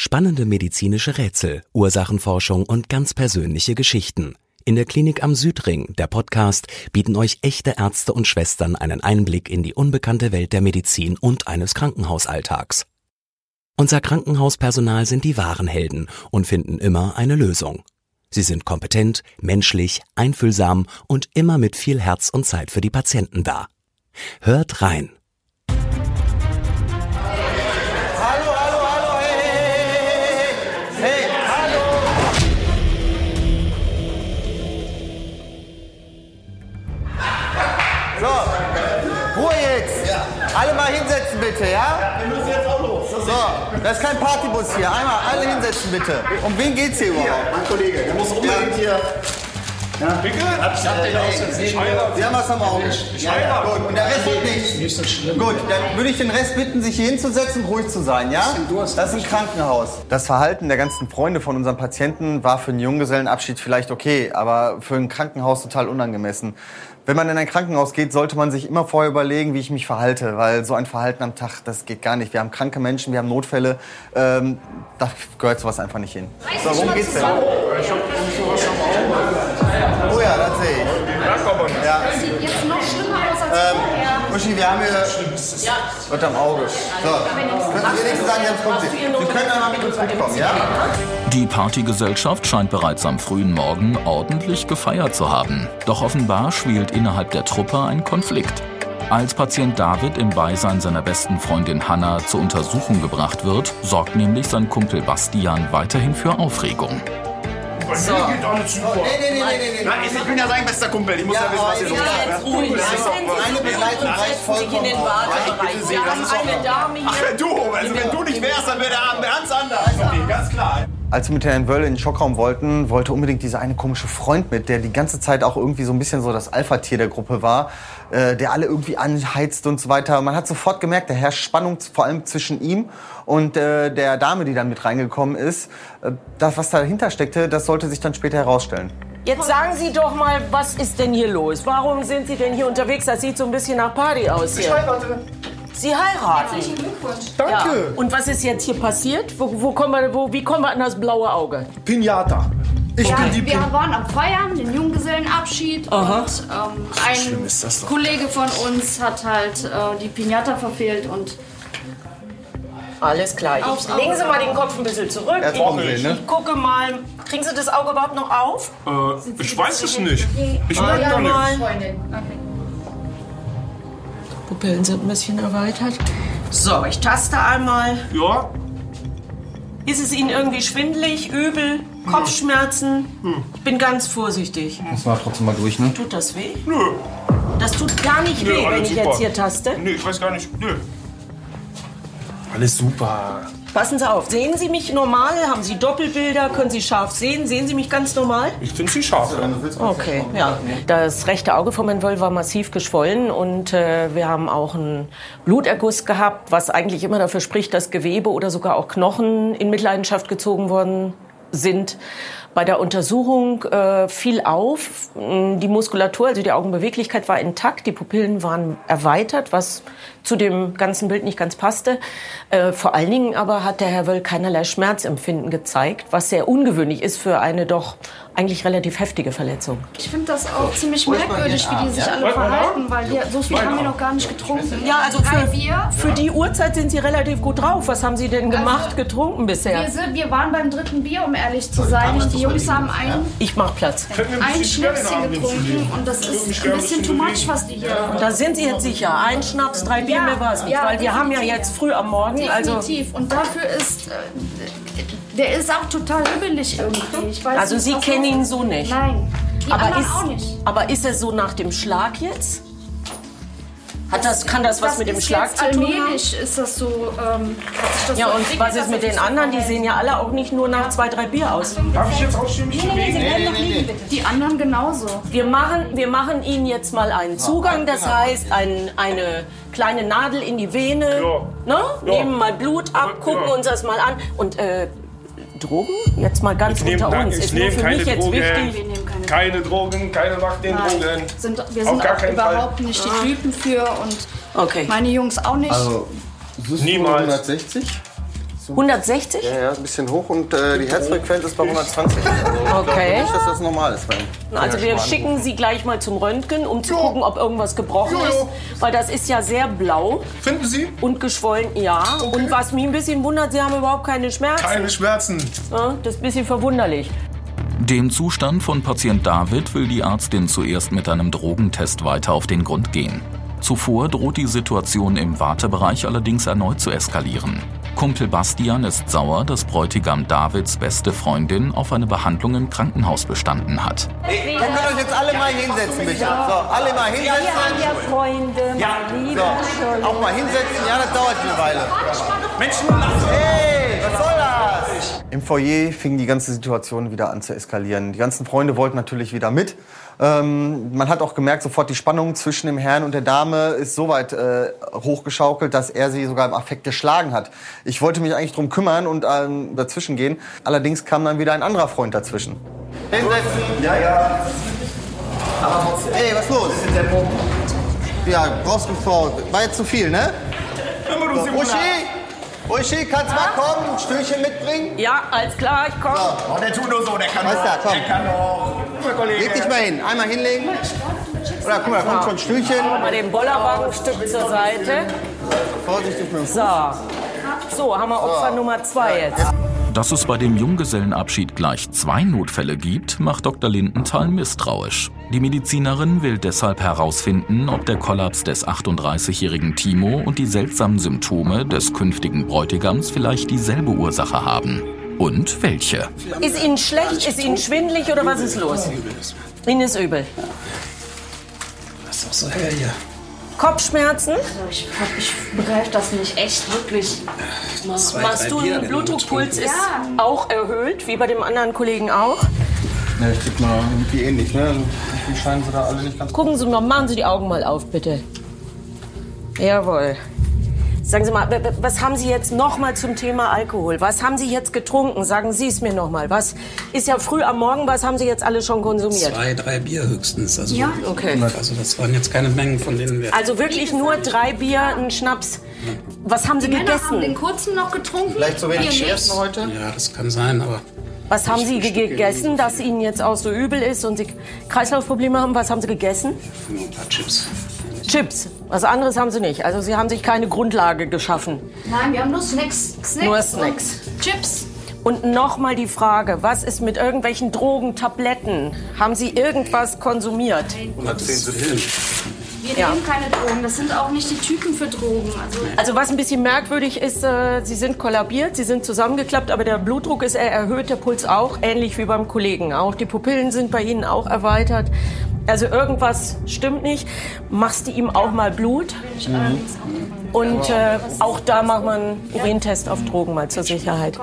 Spannende medizinische Rätsel, Ursachenforschung und ganz persönliche Geschichten. In der Klinik am Südring, der Podcast, bieten euch echte Ärzte und Schwestern einen Einblick in die unbekannte Welt der Medizin und eines Krankenhausalltags. Unser Krankenhauspersonal sind die wahren Helden und finden immer eine Lösung. Sie sind kompetent, menschlich, einfühlsam und immer mit viel Herz und Zeit für die Patienten da. Hört rein. Das ist kein Partybus hier. Einmal alle hinsetzen bitte. Um wen geht's hier hier, überhaupt? mein Kollege, der muss unbedingt hier. Ja, Pickel? Ich hab den aus Versehen Sie haben was am Auge. Ja, ja, gut. Und der Rest wird nicht. Nicht so schlimm. Gut, dann würde ich den Rest bitten, sich hier hinzusetzen und ruhig zu sein, ja? Das ist ein Krankenhaus. Das Verhalten der ganzen Freunde von unserem Patienten war für einen Junggesellenabschied vielleicht okay, aber für ein Krankenhaus total unangemessen. Wenn man in ein Krankenhaus geht, sollte man sich immer vorher überlegen, wie ich mich verhalte, weil so ein Verhalten am Tag, das geht gar nicht. Wir haben kranke Menschen, wir haben Notfälle, ähm, da gehört sowas einfach nicht hin. So, worum geht's denn? Oh ja, das sehe ich. Ja. Sieht jetzt noch schlimmer aus als vorher. Uschi, wir haben hier was am Auge. So, können Sie wenigstens sagen, jetzt kommt sie. Sie können einmal mit uns mitkommen, ja? Die Partygesellschaft scheint bereits am frühen Morgen ordentlich gefeiert zu haben. Doch offenbar schwelt innerhalb der Truppe ein Konflikt. Als Patient David im Beisein seiner besten Freundin Hannah zur Untersuchung gebracht wird, sorgt nämlich sein Kumpel Bastian weiterhin für Aufregung. So. Geht alles super. Nee, nee, nee, nee, nee. Nein, ich bin ja sein bester Kumpel. Ich muss ja, wissen, was hier los ist. jetzt ruhig. Eine Begleitung reicht vollkommen aus. Wir haben eine Dame hier. Ach, wenn du, also wenn du nicht wärst, dann wäre der Abend ganz anders. Okay, ganz klar. Als wir mit Herrn Wöll in den Schockraum wollten, wollte unbedingt dieser eine komische Freund mit, der die ganze Zeit auch irgendwie so ein bisschen so das Alpha-Tier der Gruppe war, äh, der alle irgendwie anheizt und so weiter. Man hat sofort gemerkt, da herrscht Spannung vor allem zwischen ihm und äh, der Dame, die dann mit reingekommen ist. Äh, das, was dahinter steckte, das sollte sich dann später herausstellen. Jetzt sagen Sie doch mal, was ist denn hier los? Warum sind Sie denn hier unterwegs? Das sieht so ein bisschen nach Party aus Ich hier. heirate. Sie heiraten. Herzlichen Glückwunsch. Ja. Danke. Und was ist jetzt hier passiert? Wo, wo, kommen wir, wo, wie kommen wir an das blaue Auge? Pinata. Ich Ja, bin die wir Pin waren am Feiern, den Junggesellenabschied Aha. und ähm, ein schlimm ist das doch. Kollege von uns hat halt äh, die Pinata verfehlt und Alles klar. Ich, legen Sie mal den Kopf ein bisschen zurück. Ich, sehen, ne? ich gucke mal. Kriegen Sie das Auge überhaupt noch auf? Äh, ich weiß es nicht. Ich Ah, merke ja, gar nicht. Pupillen sind ein bisschen erweitert. So, ich taste einmal. Ja, Ist es Ihnen irgendwie schwindelig, übel, Kopfschmerzen? Ich bin ganz vorsichtig. Das war trotzdem mal durch, ne? Tut das weh? nö. Das tut gar nicht Nö, weh, wenn ich super. jetzt hier taste. Nee, ich weiß gar nicht. Nö. Alles super. Passen Sie auf. Sehen Sie mich normal? Haben Sie Doppelbilder? Können Sie scharf sehen? Sehen Sie mich ganz normal? Ich finde sie scharf. Okay, ja. Das rechte Auge von Herrn Wöll war massiv geschwollen und äh, wir haben auch einen Bluterguss gehabt, was eigentlich immer dafür spricht, dass Gewebe oder sogar auch Knochen in Mitleidenschaft gezogen worden sind. Bei der Untersuchung äh, fiel auf, die Muskulatur, also die Augenbeweglichkeit war intakt, die Pupillen waren erweitert, was zu dem ganzen Bild nicht ganz passte. Äh, vor allen Dingen aber hat der Herr Wöll keinerlei Schmerzempfinden gezeigt, was sehr ungewöhnlich ist für eine doch eigentlich relativ heftige Verletzung. Ich finde das auch ziemlich merkwürdig, wie die sich alle verhalten, weil wir, so viel haben wir noch gar nicht getrunken. Ja, also für, für die Uhrzeit sind Sie relativ gut drauf. Was haben Sie denn gemacht, Also, getrunken bisher? Wir, sind, wir waren beim dritten Bier, um ehrlich zu sein. Und die Jungs haben ein, Ich mach Platz. ein Schnäpschen getrunken und das ist ein bisschen too much, was die hier Da sind Sie jetzt sicher. Ein Schnaps, drei Bier, Ja, mehr war es nicht. ja, weil wir haben ja jetzt früh am Morgen. Also, Definitiv. Und dafür ist. Äh, der ist auch total hibbelig irgendwie. Ich weiß also nicht, Sie kennen ihn so nicht. Nein. Die aber, ist, auch nicht. aber ist er so nach dem Schlag jetzt? Hat das, kann das was mit dem ist Schlag zu tun haben? allmählich ist das so. Ähm, das Ja, so und was ist mit den anderen? Die sehen ja alle auch nicht nur nach zwei, drei Bier aus. Darf ich jetzt ausstehen, mich bewegen? Die anderen genauso. Wir machen, wir machen Ihnen jetzt mal einen Zugang, das heißt ein, eine kleine Nadel in die Vene, Ja. ne? Ja. nehmen mal Blut ab, Ja. gucken uns das mal an und äh, Drogen? Jetzt mal ganz Ich nehme unter uns. ich Ist nur nehm für keine mich jetzt Drogen. wichtig. Keine Drogen, keine macht den Nein. Drogen. Sind, wir Auf sind gar auch keinen Fall. überhaupt nicht die Typen für und Okay. meine Jungs auch nicht. Also, Niemals. 160? 160? Ja, ja, ein bisschen hoch und äh, die Herzfrequenz ist bei 120. Also, Okay. Nicht, dass das normal ist. Also wir schicken Sie gleich mal zum Röntgen, um zu gucken, ob irgendwas gebrochen Jo, jo. ist. Weil das ist ja sehr blau Finden Sie? und geschwollen, ja. Und was mich ein bisschen wundert, Sie haben überhaupt keine Schmerzen. Keine Schmerzen. Ja, das ist ein bisschen verwunderlich. Dem Zustand von Patient David will die Ärztin zuerst mit einem Drogentest weiter auf den Grund gehen. Zuvor droht die Situation im Wartebereich allerdings erneut zu eskalieren. Kumpel Bastian ist sauer, dass Bräutigam Davids beste Freundin auf eine Behandlung im Krankenhaus bestanden hat. Ihr könnt euch jetzt alle mal hinsetzen, bitte. So, alle mal Wir haben hinsetzen. ja Freunde, lieber So, auch mal hinsetzen. Ja, das dauert eine Weile. Mensch, nun lass Hey? Im Foyer fing die ganze Situation wieder an zu eskalieren. Die ganzen Freunde wollten natürlich wieder mit. Ähm, man hat auch gemerkt, sofort die Spannung zwischen dem Herrn und der Dame ist so weit äh, hochgeschaukelt, dass er sie sogar im Affekt geschlagen hat. Ich wollte mich eigentlich drum kümmern und ähm, dazwischen gehen. Allerdings kam dann wieder ein anderer Freund dazwischen. Hinsetzen. Ja, ja. Ey, was ist los? Ja, brauchst du vor. War jetzt zu viel, ne? So, Uschi, Uschi, kannst mal kommen, ein Stühlchen mitbringen? Ja, alles klar, ich komme. Oh, der tut nur so, der kann Meister, doch. komm. Der kann doch. Guck mal, Kollege. Leg dich mal hin, einmal hinlegen. Oder guck mal, da kommt schon ein Stühlchen. Mal den Bollerwagen ein Stück zur Seite. Vorsichtig mit dem Fuß. So. So, haben wir Opfer Nummer zwei jetzt. Dass es bei dem Junggesellenabschied gleich zwei Notfälle gibt, macht Dr. Lindenthal misstrauisch. Die Medizinerin will deshalb herausfinden, ob der Kollaps des 38-jährigen Timo und die seltsamen Symptome des künftigen Bräutigams vielleicht dieselbe Ursache haben. Und welche? Ist Ihnen schlecht? Ist Ihnen schwindelig oder was ist los? Ihnen ist übel. Das ist doch so hell hier. Also Kopfschmerzen? Ich, ich begreife das nicht, echt, wirklich. Zwei, Machst du Bier einen in Blutdruckpuls ist auch erhöht, wie bei dem anderen Kollegen auch. Ja, ich krieg mal irgendwie ähnlich, ne? Die scheinen sie da alle nicht ganz Gucken Sie mal, machen Sie die Augen mal auf, bitte. Jawohl. Sagen Sie mal, was haben Sie jetzt noch mal zum Thema Alkohol? Was haben Sie jetzt getrunken? Sagen Sie es mir noch mal. Was ist ja früh am Morgen, was haben Sie jetzt alle schon konsumiert? Zwei, drei Bier höchstens. Also, Ja. Okay. Also das waren jetzt keine Mengen, von denen wir... Also wirklich nur drei Bier, ein Schnaps. Was haben Sie Die Männer haben den gegessen? kurzen noch getrunken. Vielleicht so wenig. Scherzen heute? ja, das kann sein, aber Was haben Sie ge- gegessen, dass Ihnen jetzt auch so übel ist und Sie Kreislaufprobleme haben? Was haben Sie gegessen? ein paar Chips. Chips. Was anderes haben Sie nicht. Also Sie haben sich keine Grundlage geschaffen. Nein, wir haben nur Snacks. Snacks Nur und Snacks. Chips. Und nochmal die Frage, was ist mit irgendwelchen Drogen, Tabletten? Haben Sie irgendwas konsumiert? 110 Pillen. Wir Ja. nehmen keine Drogen. Das sind auch nicht die Typen für Drogen. Also Also was ein bisschen merkwürdig ist, äh, Sie sind kollabiert, Sie sind zusammengeklappt, aber der Blutdruck ist erhöht, der Puls auch, ähnlich wie beim Kollegen. Auch die Pupillen sind bei Ihnen auch erweitert. Also irgendwas stimmt nicht. Machst du ihm auch mal Blut? Und äh, auch da macht man einen Urintest auf Drogen mal zur Sicherheit.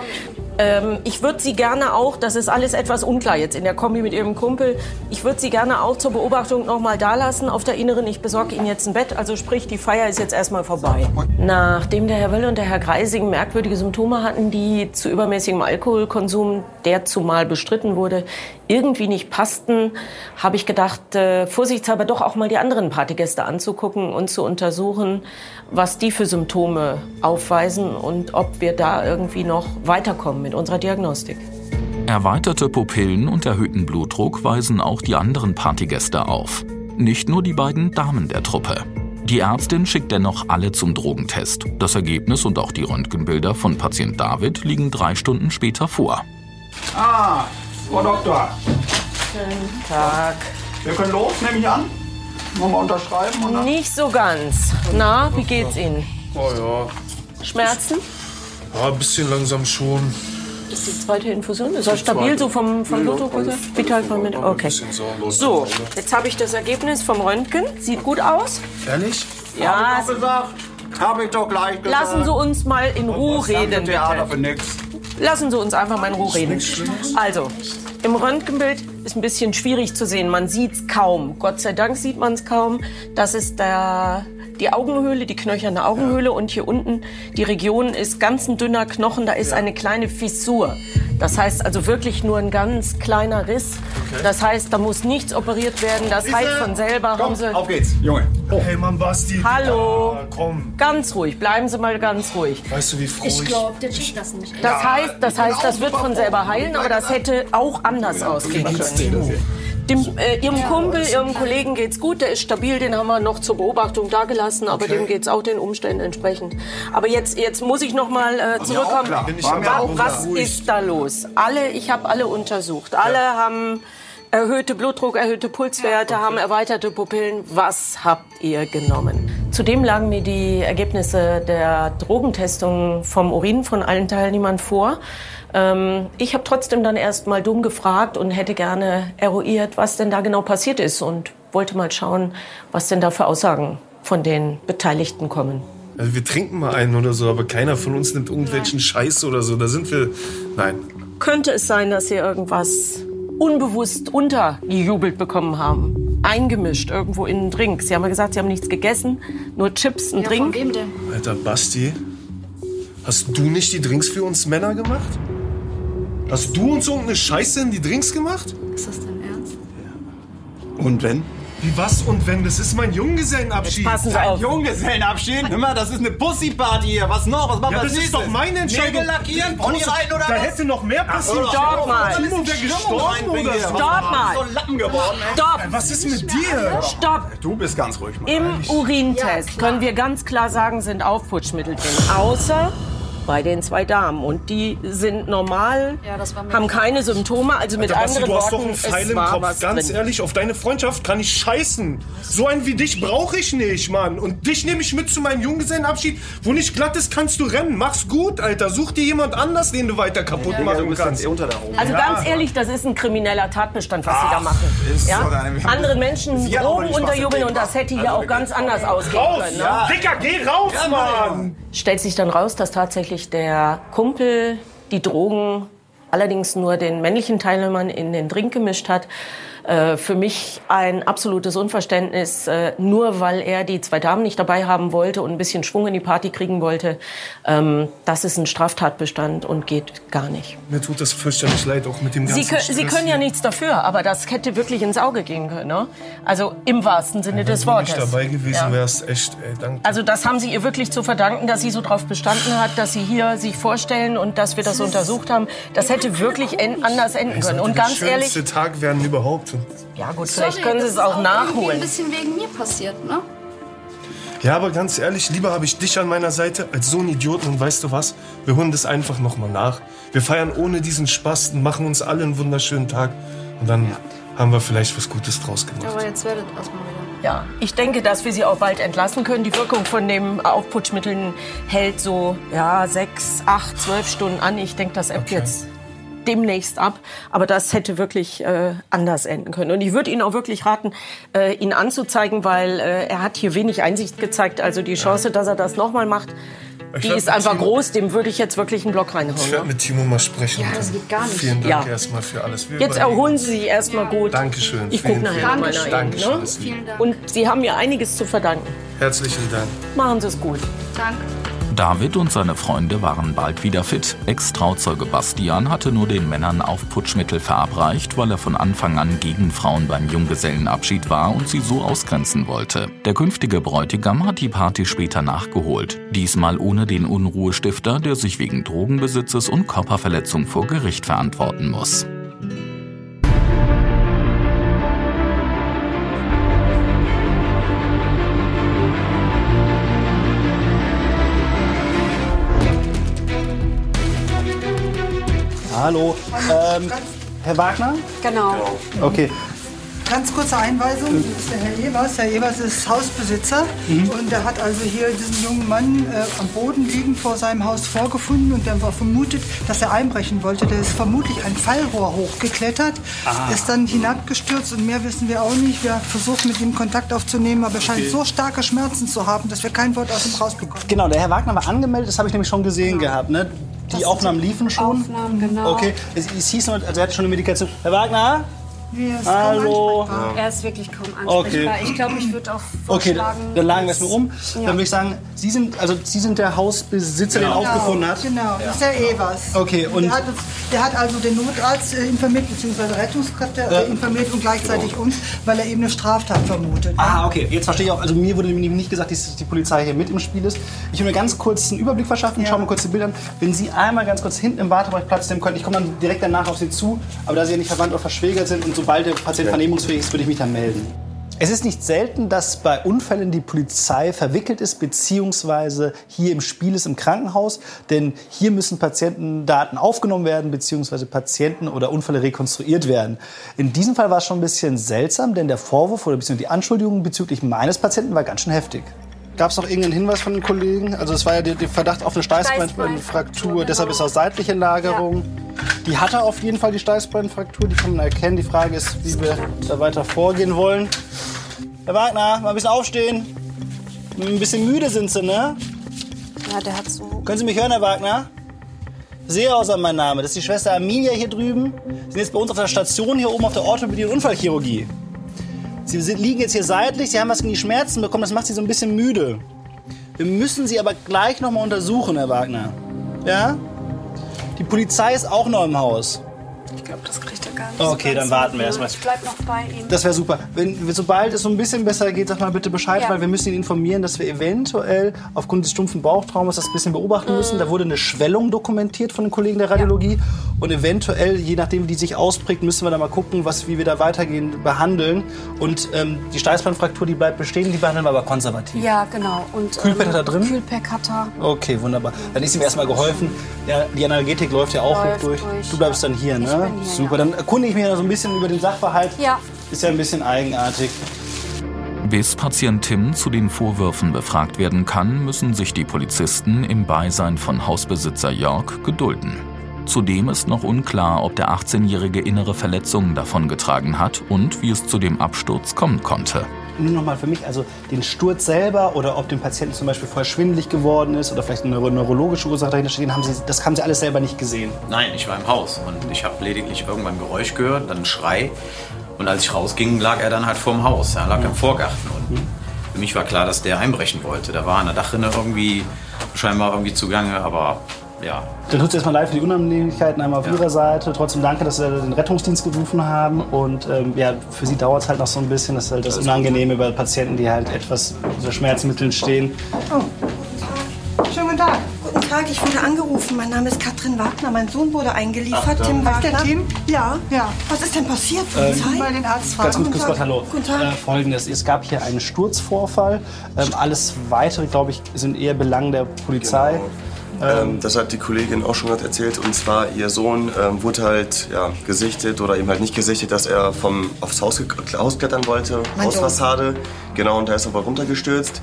Ähm, ich würde Sie gerne auch, das ist alles etwas unklar jetzt in der Kombi mit Ihrem Kumpel, ich würde Sie gerne auch zur Beobachtung noch mal da lassen auf der Inneren. Ich besorge Ihnen jetzt ein Bett, also sprich, die Feier ist jetzt erstmal vorbei. Nachdem der Herr Wölle und der Herr Greising merkwürdige Symptome hatten, die zu übermäßigem Alkoholkonsum, der zumal bestritten wurde, irgendwie nicht passten, habe ich gedacht, äh, vorsichtshalber doch auch mal die anderen Partygäste anzugucken und zu untersuchen, was die für Symptome aufweisen und ob wir da irgendwie noch weiterkommen mit unserer Diagnostik. Erweiterte Pupillen und erhöhten Blutdruck weisen auch die anderen Partygäste auf. Nicht nur die beiden Damen der Truppe. Die Ärztin schickt dennoch alle zum Drogentest. Das Ergebnis und auch die Röntgenbilder von Patient David liegen drei Stunden später vor. Ah, Frau Doktor. Tag. Wir können los, nehme ich an. Nochmal unterschreiben und dann. Nicht so ganz. Na, wie geht's Ihnen? Oh ja. Schmerzen? ja, ein bisschen langsam schon. Ist die zweite Infusion? Ist er stabil so vom, vom Blutdruck? oder? Vital von mit? Okay. So, jetzt habe ich das Ergebnis vom Röntgen. Sieht gut aus. Ehrlich? Ja, Hab ich doch gesagt. Hab ich doch gleich gesagt. lassen Sie uns mal in Ruhe Das reden, Theater bitte. für nix. Lassen Sie uns einfach mal in Ruhe reden. Also, im Röntgenbild ist ein bisschen schwierig zu sehen. Man sieht es kaum. Gott sei Dank sieht man es kaum. Das ist der, die Augenhöhle, die knöcherne Augenhöhle. Und hier unten, die Region ist ganz ein dünner Knochen. Da ist eine kleine Fissur. Das heißt also wirklich nur ein ganz kleiner Riss. Okay. Das heißt, da muss nichts operiert werden. Das heilt von selber. Komm, haben Sie auf geht's, Junge. Oh. Hey Mann, Basti. Hallo. Ja, komm. Ganz ruhig. Bleiben Sie mal ganz ruhig. Weißt du, wie froh Ich ich... glaube, der checkt das nicht. Das heißt, das heißt, das wird von selber heilen, aber das hätte auch anders ausgehen können. Dem, äh, ihrem Kumpel, Ihrem Kollegen geht's gut, der ist stabil, den haben wir noch zur Beobachtung dagelassen, aber dem geht's auch den Umständen entsprechend. Aber jetzt, jetzt muss ich noch mal äh, zurückkommen. auch Was ist da los? Alle, ich habe alle untersucht. Alle haben erhöhte Blutdruck, erhöhte Pulswerte, haben erweiterte Pupillen. Was habt ihr genommen? Zudem lagen mir die Ergebnisse der Drogentestung vom Urin von allen Teilnehmern vor. Ähm, ich habe trotzdem dann erst mal dumm gefragt und hätte gerne eruiert, was denn da genau passiert ist und wollte mal schauen, was denn da für Aussagen von den Beteiligten kommen. Also wir trinken mal einen oder so, aber keiner von uns nimmt irgendwelchen Scheiß oder so. Da sind wir... Nein. Könnte es sein, dass Sie irgendwas unbewusst untergejubelt bekommen haben? Eingemischt irgendwo in einen Drink. Sie haben ja gesagt, Sie haben nichts gegessen, nur Chips, ein Ja, von Drink. wem denn? Alter, Basti. Hast du nicht die Drinks für uns Männer gemacht? Hast du uns irgendeine Scheiße in die Drinks gemacht? Ist das dein Ernst? Und wenn? Wie was und wenn? Das ist mein Junggesellenabschied. Passen Sie auf. Junggesellenabschied? Hör mal, das ist eine Pussyparty hier. Was noch? Was machen Ja, wir das als ist doch meine Entscheidung. Nägel lackieren, Pony rein oder Da was? hätte noch mehr passiert. Stopp mal. Timo wäre gestorben oder so. Stopp mal. So Lappen geworden, ey. Stopp, Was ist mit dir? stopp. Du bist ganz ruhig, Mann. Im Urintest können wir ganz klar sagen, sind Aufputschmittel drin. Außer bei den zwei Damen. Und die sind normal, Ja, haben keine Symptome. Also mit Alter, Basti, anderen du hast doch Worten, einen Pfeil im Kopf. Ganz drin. ehrlich, auf deine Freundschaft kann ich scheißen. So einen wie dich brauche ich nicht, Mann. Und dich nehme ich mit zu meinem Junggesellenabschied. Wo nicht glatt ist, kannst du rennen. Mach's gut, Alter. Such dir jemand anders, den du weiter kaputt machen kannst. unter der. Also ganz ehrlich, das ist ein krimineller Tatbestand, was Sie da machen. Ja? Anderen Menschen Drogen unterjubeln und das hätte hier Also auch ganz anders ausgehen Raus! können. Ne? Ja. Dicker, geh raus, Ja, Mann! Stellt sich dann raus, dass tatsächlich der Kumpel die Drogen allerdings nur den männlichen Teilnehmern in den Drink gemischt hat. Äh, für mich ein absolutes Unverständnis, äh, nur weil er die zwei Damen nicht dabei haben wollte und ein bisschen Schwung in die Party kriegen wollte. Ähm, das ist ein Straftatbestand und geht gar nicht. Mir tut das fürchterlich leid, auch mit dem ganzen Sie, können, Sie können ja nichts dafür, aber das hätte wirklich ins Auge gehen können. Ne? Also im wahrsten Sinne Wenn des du Wortes. nicht dabei gewesen Ja. wärst, echt, ey, danke. Also das haben Sie ihr wirklich zu verdanken, dass sie so drauf bestanden hat, dass Sie hier sich vorstellen und dass wir das untersucht haben. Das hätte wirklich en anders enden können. Und ganz der ehrlich, schönste Tag werden überhaupt. Ja gut, Sorry, vielleicht können Sie es ist auch irgendwie ein nachholen. bisschen wegen mir passiert, ne? Ja, aber ganz ehrlich, lieber habe ich dich an meiner Seite als so einen Idioten. Und weißt du was? Wir holen das einfach nochmal nach. Wir feiern ohne diesen Spaß und machen uns alle einen wunderschönen Tag. Und dann haben wir vielleicht was Gutes draus gemacht. Aber jetzt werdet erstmal wieder. Ja, ich denke, dass wir sie auch bald entlassen können. Die Wirkung von den Aufputschmitteln hält so ja, sechs, acht, zwölf Stunden an. Ich denke, das ebbt jetzt demnächst ab. Aber das hätte wirklich äh, anders enden können. Und ich würde Ihnen auch wirklich raten, äh, ihn anzuzeigen, weil äh, er hat hier wenig Einsicht gezeigt. Also die Chance, dass er das nochmal macht, die werd ist einfach Timo- groß. Dem würde ich jetzt wirklich einen Block Ich reinhauen. werde Ne? mit Timo mal sprechen. Ja, das geht gar nicht. Vielen Dank Ja. erstmal für alles. Wir Jetzt überlegen. erholen Sie sich erstmal gut. Dankeschön. Ich gucke nachher vielen nochmal Dankeschön. nach Ihnen. Dankeschön. Ne? ist lieb. Vielen Dank. Und Sie haben mir einiges zu verdanken. Herzlichen Dank. Machen Sie es gut. Danke. David und seine Freunde waren bald wieder fit. Ex-Trauzeuge Bastian hatte nur den Männern Aufputschmittel verabreicht, weil er von Anfang an gegen Frauen beim Junggesellenabschied war und sie so ausgrenzen wollte. Der künftige Bräutigam hat die Party später nachgeholt. Diesmal ohne den Unruhestifter, der sich wegen Drogenbesitzes und Körperverletzung vor Gericht verantworten muss. Hallo. Ähm, Herr Wagner? Genau. Okay. Ganz kurze Einweisung. Das ist der Herr Evers. Herr Evers ist Hausbesitzer und er hat also hier diesen jungen Mann äh, am Boden liegend vor seinem Haus vorgefunden und der war vermutet, dass er einbrechen wollte. Der ist vermutlich ein Fallrohr hochgeklettert, ist dann hinabgestürzt und mehr wissen wir auch nicht. Wir versuchen mit ihm Kontakt aufzunehmen, aber er scheint so starke Schmerzen zu haben, dass wir kein Wort aus ihm rausbekommen. Genau, der Herr Wagner war angemeldet, das habe ich nämlich schon gesehen gehabt. Ne? Die Aufnahmen liefen schon. Aufnahmen, genau. Okay, es, es hieß nur, also er hatte schon eine Medikation. Herr Wagner? Nee, er ist kaum Hallo. ansprechbar. Er ist wirklich kaum Okay. ansprechbar. Ich glaube, ich würde auch Okay, vorschlagen... dann lagen wir es mir um. Ja. Dann würde ich sagen, Sie sind, also Sie sind der Hausbesitzer, der ihn Genau, aufgefunden hat. Genau, das ist der Evers. Okay, und- der, hat uns, der hat also den Notarzt äh, informiert, beziehungsweise Rettungskräfte äh, informiert und gleichzeitig uns, weil er eben eine Straftat vermutet. Ah, okay. Jetzt verstehe ich auch. Also mir wurde nämlich nicht gesagt, dass die Polizei hier mit im Spiel ist. Ich will mir ganz kurz einen Überblick verschaffen. Schauen wir kurz die Bilder an. Wenn Sie einmal ganz kurz hinten im Wartebereich Platz nehmen können, ich komme dann direkt danach auf Sie zu. Aber da Sie ja nicht verwandt oder verschwägert sind und sobald der Patient vernehmungsfähig ist, würde ich mich dann melden. Es ist nicht selten, dass bei Unfällen die Polizei verwickelt ist, beziehungsweise hier im Spiel ist im Krankenhaus. Denn hier müssen Patientendaten aufgenommen werden, beziehungsweise Patienten oder Unfälle rekonstruiert werden. In diesem Fall war es schon ein bisschen seltsam, denn der Vorwurf oder beziehungsweise die Anschuldigung bezüglich meines Patienten war ganz schön heftig. Gab es noch irgendeinen Hinweis von den Kollegen? Also es war ja der, der Verdacht auf eine Steißbeinfraktur, Steißbeinfraktur, deshalb ist auch seitliche Lagerung. Die hatte auf jeden Fall die Steißbeinfraktur, die kann man erkennen. Die Frage ist, wie wir da weiter vorgehen wollen. Herr Wagner, mal ein bisschen aufstehen. Ein bisschen müde sind Sie, ne? Ja, der hat so... Können Sie mich hören, Herr Wagner? Seehauser mein Name. Das ist die Schwester Arminia hier drüben. Sie sind jetzt bei uns auf der Station hier oben auf der Orthopädie und Unfallchirurgie. Sie liegen jetzt hier seitlich, Sie haben was gegen die Schmerzen bekommen, das macht Sie so ein bisschen müde. Wir müssen Sie aber gleich noch mal untersuchen, Herr Wagner. Ja? Die Polizei ist auch noch im Haus. Ich glaube, das kriegt gar nicht. Okay, dann warten wir erst mal. Ich bleib noch bei ihm. Das wäre super. Wenn, sobald es so ein bisschen besser geht, sag mal bitte Bescheid, Ja. weil wir müssen ihn informieren, dass wir eventuell aufgrund des stumpfen Bauchtraumas das ein bisschen beobachten Mhm. müssen. Da wurde eine Schwellung dokumentiert von den Kollegen der Radiologie. Und eventuell, je nachdem, wie die sich ausprägt, müssen wir da mal gucken, was, wie wir da weitergehen, behandeln. Und ähm, die Steißbeinfraktur, die bleibt bestehen, die behandeln wir aber konservativ. Ja, genau. Und, Kühlpack hat er drin? Kühlpack hat er. Okay, wunderbar. Dann ist ihm erstmal geholfen. Ja, die Analgetik läuft ja auch Läuft durch. durch. Du bleibst dann hier, ne? Hier, Super. ja. Dann erkundige ich mich ja so ein bisschen über den Sachverhalt. Ja. Ist ja ein bisschen eigenartig. Bis Patient Tim zu den Vorwürfen befragt werden kann, müssen sich die Polizisten im Beisein von Hausbesitzer Jörg gedulden. Zudem ist noch unklar, ob der 18-Jährige innere Verletzungen davongetragen hat und wie es zu dem Absturz kommen konnte. Nur nochmal für mich, also den Sturz selber oder ob dem Patienten zum Beispiel vorher schwindelig geworden ist oder vielleicht eine neuro- neurologische Ursache dahinter steht, haben Sie, das haben Sie alles selber nicht gesehen. Nein, ich war im Haus und ich habe lediglich irgendwann ein Geräusch gehört, dann einen Schrei. Und als ich rausging, lag er dann halt vorm Haus. Er lag im Vorgarten und für mich war klar, dass der einbrechen wollte. Da war an der Dachrinne irgendwie scheinbar irgendwie zugange, aber ja. Dann tut es erstmal leid für die Unannehmlichkeiten einmal auf Ihrer Seite. Trotzdem danke, dass Sie den Rettungsdienst gerufen haben. Und ähm, ja, für Sie dauert es halt noch so ein bisschen. Das ist halt das Unangenehme bei Patienten, die halt etwas unter Schmerzmitteln stehen. Schönen guten Tag. Guten Tag, ich wurde angerufen. Mein Name ist Katrin Wagner. Mein Sohn wurde eingeliefert, Ach, Tim Ist Wagner. der Tim? Ja. Ja. Was ist denn passiert? Ähm, Polizei? Mal den Arzt Ganz fragen. gut, grüß Gott, hallo. Guten Tag. Äh, Folgendes, es gab hier einen Sturzvorfall. Ähm, alles Weitere, glaube ich, sind eher Belangen der Polizei. Ähm, das hat die Kollegin auch schon gerade erzählt. Und zwar, ihr Sohn ähm, wurde halt ja, gesichtet oder eben halt nicht gesichtet, dass er vom, aufs Haus, Haus klettern wollte, Mein Sohn. Hausfassade. Genau, und da ist er wohl runtergestürzt.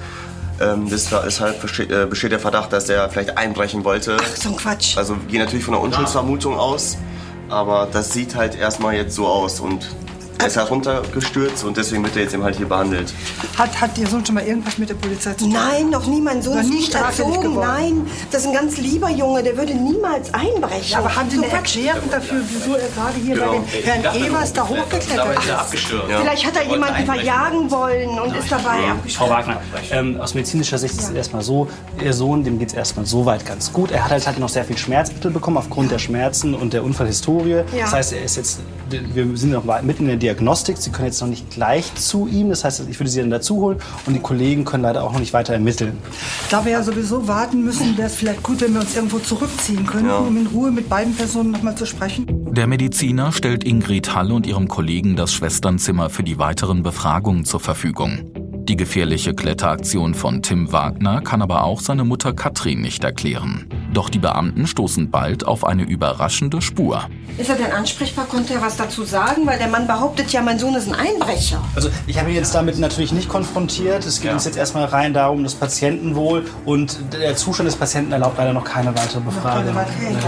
Ähm, deshalb besteht, äh, besteht der Verdacht, dass er vielleicht einbrechen wollte. Ach, so ein Quatsch. Also wir gehen natürlich von einer Unschuldsvermutung aus. Aber das sieht halt erstmal jetzt so aus. Und er ist halt runtergestürzt und deswegen wird er jetzt eben halt hier behandelt. Hat, hat Ihr Sohn schon mal irgendwas mit der Polizei zu tun? Nein, noch nie. Mein Sohn ist nicht erzogen. Nein, das ist ein ganz lieber Junge. Der würde niemals einbrechen. Ja, aber haben Sie So eine. Erklärung dafür, wieso er gerade hier bei den Herrn Evers da hochgeklettert ist? abgestürzt. Vielleicht hat er jemanden verjagen wollen und ist dabei abgestürzt. Frau Wagner, ähm, aus medizinischer Sicht ist es erstmal so, Ihr Sohn, dem geht es erstmal soweit ganz gut. Er hat halt, halt noch sehr viel Schmerzmittel bekommen aufgrund der Schmerzen und der Unfallhistorie. Ja. Das heißt, er ist jetzt, wir sind noch mitten in der Diagnostik. Sie können jetzt noch nicht gleich zu ihm. Das heißt, ich würde Sie dann dazu holen und die Kollegen können leider auch noch nicht weiter ermitteln. Da wir ja sowieso warten müssen, wäre es vielleicht gut, wenn wir uns irgendwo zurückziehen könnten, Ja. um in Ruhe mit beiden Personen nochmal zu sprechen. Der Mediziner stellt Ingrid Hall und ihrem Kollegen das Schwesternzimmer für die weiteren Befragungen zur Verfügung. Die gefährliche Kletteraktion von Tim Wagner kann aber auch seine Mutter Katrin nicht erklären. Doch die Beamten stoßen bald auf eine überraschende Spur. Ist er denn ansprechbar? Konnte er was dazu sagen? Weil der Mann behauptet ja, mein Sohn ist ein Einbrecher. Also ich habe ihn jetzt damit natürlich nicht konfrontiert. Es geht uns jetzt erstmal rein darum, das Patientenwohl und der Zustand des Patienten erlaubt leider noch keine weitere Befragung.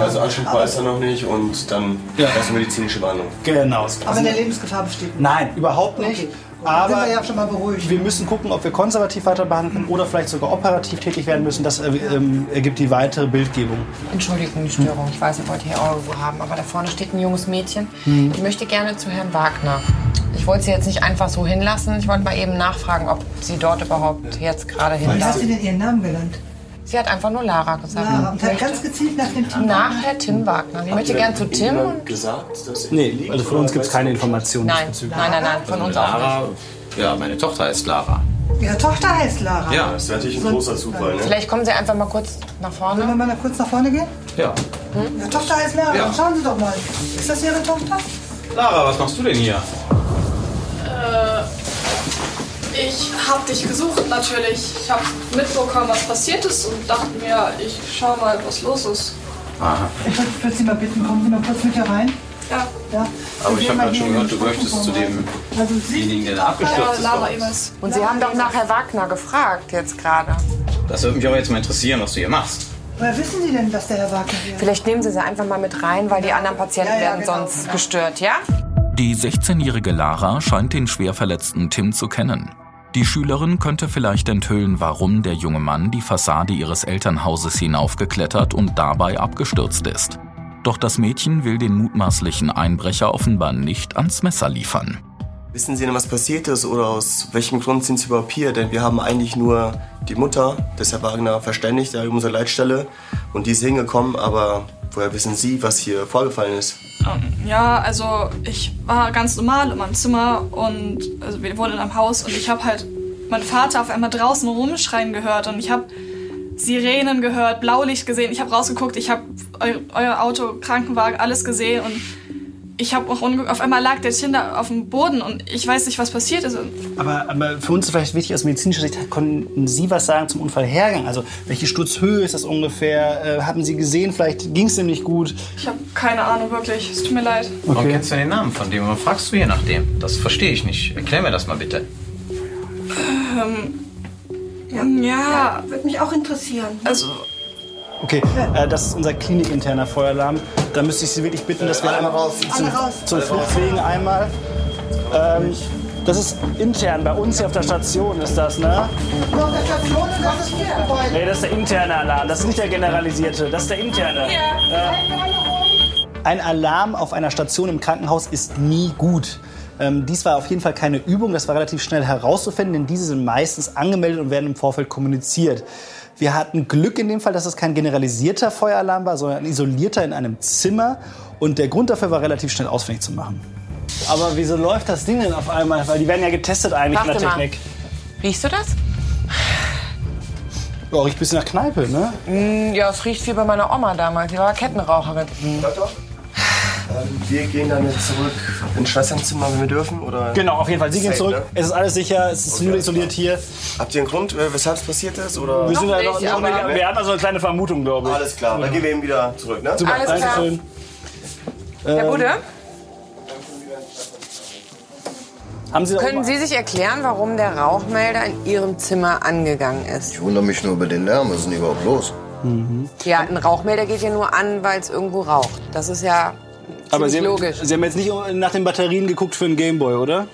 Also ansprechbar ist er noch nicht und dann Ja. erst medizinische Behandlung. Genau. Aber eine Lebensgefahr besteht. Nein, überhaupt nicht. Aber sind wir ja schon mal beruhigt. wir müssen gucken, ob wir konservativ weiter behandeln oder vielleicht sogar operativ tätig werden müssen. Das äh, ähm, ergibt die weitere Bildgebung. Entschuldigung, die Störung. Ich weiß, ihr wollt hier auch irgendwo haben, aber da vorne steht ein junges Mädchen. Hm. Die möchte gerne zu Herrn Wagner. Ich wollte sie jetzt nicht einfach so hinlassen. Ich wollte mal eben nachfragen, ob sie dort überhaupt jetzt gerade hin Wie hast du denn ihren Namen genannt? Sie hat einfach nur Lara gesagt. Lara. Und hat ganz gezielt nach dem Tim Nach Herr Tim Wagner. Sie möchte gern zu Tim. Und gesagt, dass Nee, also von uns gibt es keine Informationen. nein, nein, nein, nein, von uns auch nicht. Lara, ja, meine Tochter ist Lara. Ihre Tochter heißt Lara. Ja. Das wäre natürlich ein großer Zufall, ne? Vielleicht kommen Sie einfach mal kurz nach Wollen wir vorne. mal kurz nach vorne gehen? Ja. Ihre Tochter heißt Lara. Ja. Schauen Sie doch mal. Ist das Ihre Tochter? Lara, was machst du denn hier? Ich hab dich gesucht natürlich. Ich hab mitbekommen, was passiert ist und dachte mir, ich schau mal, was los ist. Aha. Ich würde würd Sie mal bitten, kommen Sie mal kurz mit hier rein. Ja. Ja. Aber ich habe gerade schon gehört, du möchtest zu Trockenraum. Also Sie demjenigen, der da Ja, abgestürzt ist. Uns. Evers. Und Sie haben doch nach Herr Wagner gefragt jetzt gerade. Das würde mich aber jetzt mal interessieren, was du hier machst. Woher wissen Sie denn, dass der Herr Wagner hier ist? Vielleicht nehmen Sie sie einfach mal mit rein, weil die anderen Patienten Ja, ja, werden genau. sonst gestört, ja? Die 16-jährige Lara scheint den schwer verletzten Tim zu kennen. Die Schülerin könnte vielleicht enthüllen, warum der junge Mann die Fassade ihres Elternhauses hinaufgeklettert und dabei abgestürzt ist. Doch das Mädchen will den mutmaßlichen Einbrecher offenbar nicht ans Messer liefern. Wissen Sie denn, was passiert ist oder aus welchem Grund sind Sie überhaupt hier? Denn wir haben eigentlich nur die Mutter des Herr Wagner verständigt, da unsere Leitstelle. Und die ist hingekommen, aber woher wissen Sie, was hier vorgefallen ist? Ähm, ja, also ich war ganz normal in meinem Zimmer und also wir wohnen in einem Haus und ich habe halt meinen Vater auf einmal draußen rumschreien gehört und ich habe Sirenen gehört, Blaulicht gesehen. Ich habe rausgeguckt, ich habe eu euer Auto, Krankenwagen, alles gesehen und ich habe auch auf einmal lag der Tinder auf dem Boden und ich weiß nicht, was passiert ist. Aber, aber für uns ist vielleicht wichtig aus medizinischer Sicht, konnten Sie was sagen zum Unfallhergang? Also welche Sturzhöhe ist das ungefähr? Äh, haben Sie gesehen, vielleicht ging es ihm nicht gut? Ich habe keine Ahnung wirklich. Es tut mir leid. Warum kennst du den Namen von dem? Warum fragst du je nach dem? Das verstehe ich nicht. Erklär mir das mal bitte. Ähm, ja, Würde mich auch interessieren. also Okay, äh, das ist unser klinikinterner Feueralarm. Da müsste ich Sie wirklich bitten, dass wir einmal raus. zum, Alle raus. zum Fluchtwegen einmal. Ähm, das ist intern, bei uns hier auf der Station ist das, ne? Und auf der Station und das ist Gebäude. Nee, das ist der interne Alarm, das ist nicht der generalisierte, das ist der interne. Ein Alarm auf einer Station im Krankenhaus ist nie gut. Ähm, dies war auf jeden Fall keine Übung, das war relativ schnell herauszufinden, denn diese sind meistens angemeldet und werden im Vorfeld kommuniziert. Wir hatten Glück in dem Fall, dass es kein generalisierter Feueralarm war, sondern ein isolierter in einem Zimmer. Und der Grund dafür war relativ schnell ausfindig zu machen. Aber wieso läuft das Ding denn auf einmal? Weil die werden ja getestet eigentlich in Warte der mal. Technik. Riechst du das? Ja, riecht ein bisschen nach Kneipe, ne? Mm, Ja, es riecht wie bei meiner Oma damals. Die war Kettenraucherin. Doktor? Ähm, wir gehen dann jetzt zurück ins Schwesternzimmer, wenn wir dürfen, oder? Genau, auf jeden Fall. Sie gehen Safe, zurück. ne? Es ist alles sicher, es ist nur isoliert hier. Habt ihr einen Grund, äh, weshalb es passiert ist, oder? Wir, sind Noch da nicht, noch, noch, aber- wir hatten also eine kleine Vermutung, glaube ich. Alles klar, dann gehen wir eben wieder zurück, ne? Super, Alles klar. Dankeschön. Herr Ähm, Budde, Haben Sie da können oben- Sie sich erklären, warum der Rauchmelder in Ihrem Zimmer angegangen ist? Ich wundere mich nur über den Lärm. Was ist denn überhaupt los? Ja, ein Rauchmelder geht ja nur an, weil es irgendwo raucht. Das ist ja Aber Sie haben, logisch. Sie haben jetzt nicht nach den Batterien geguckt für einen Gameboy, oder?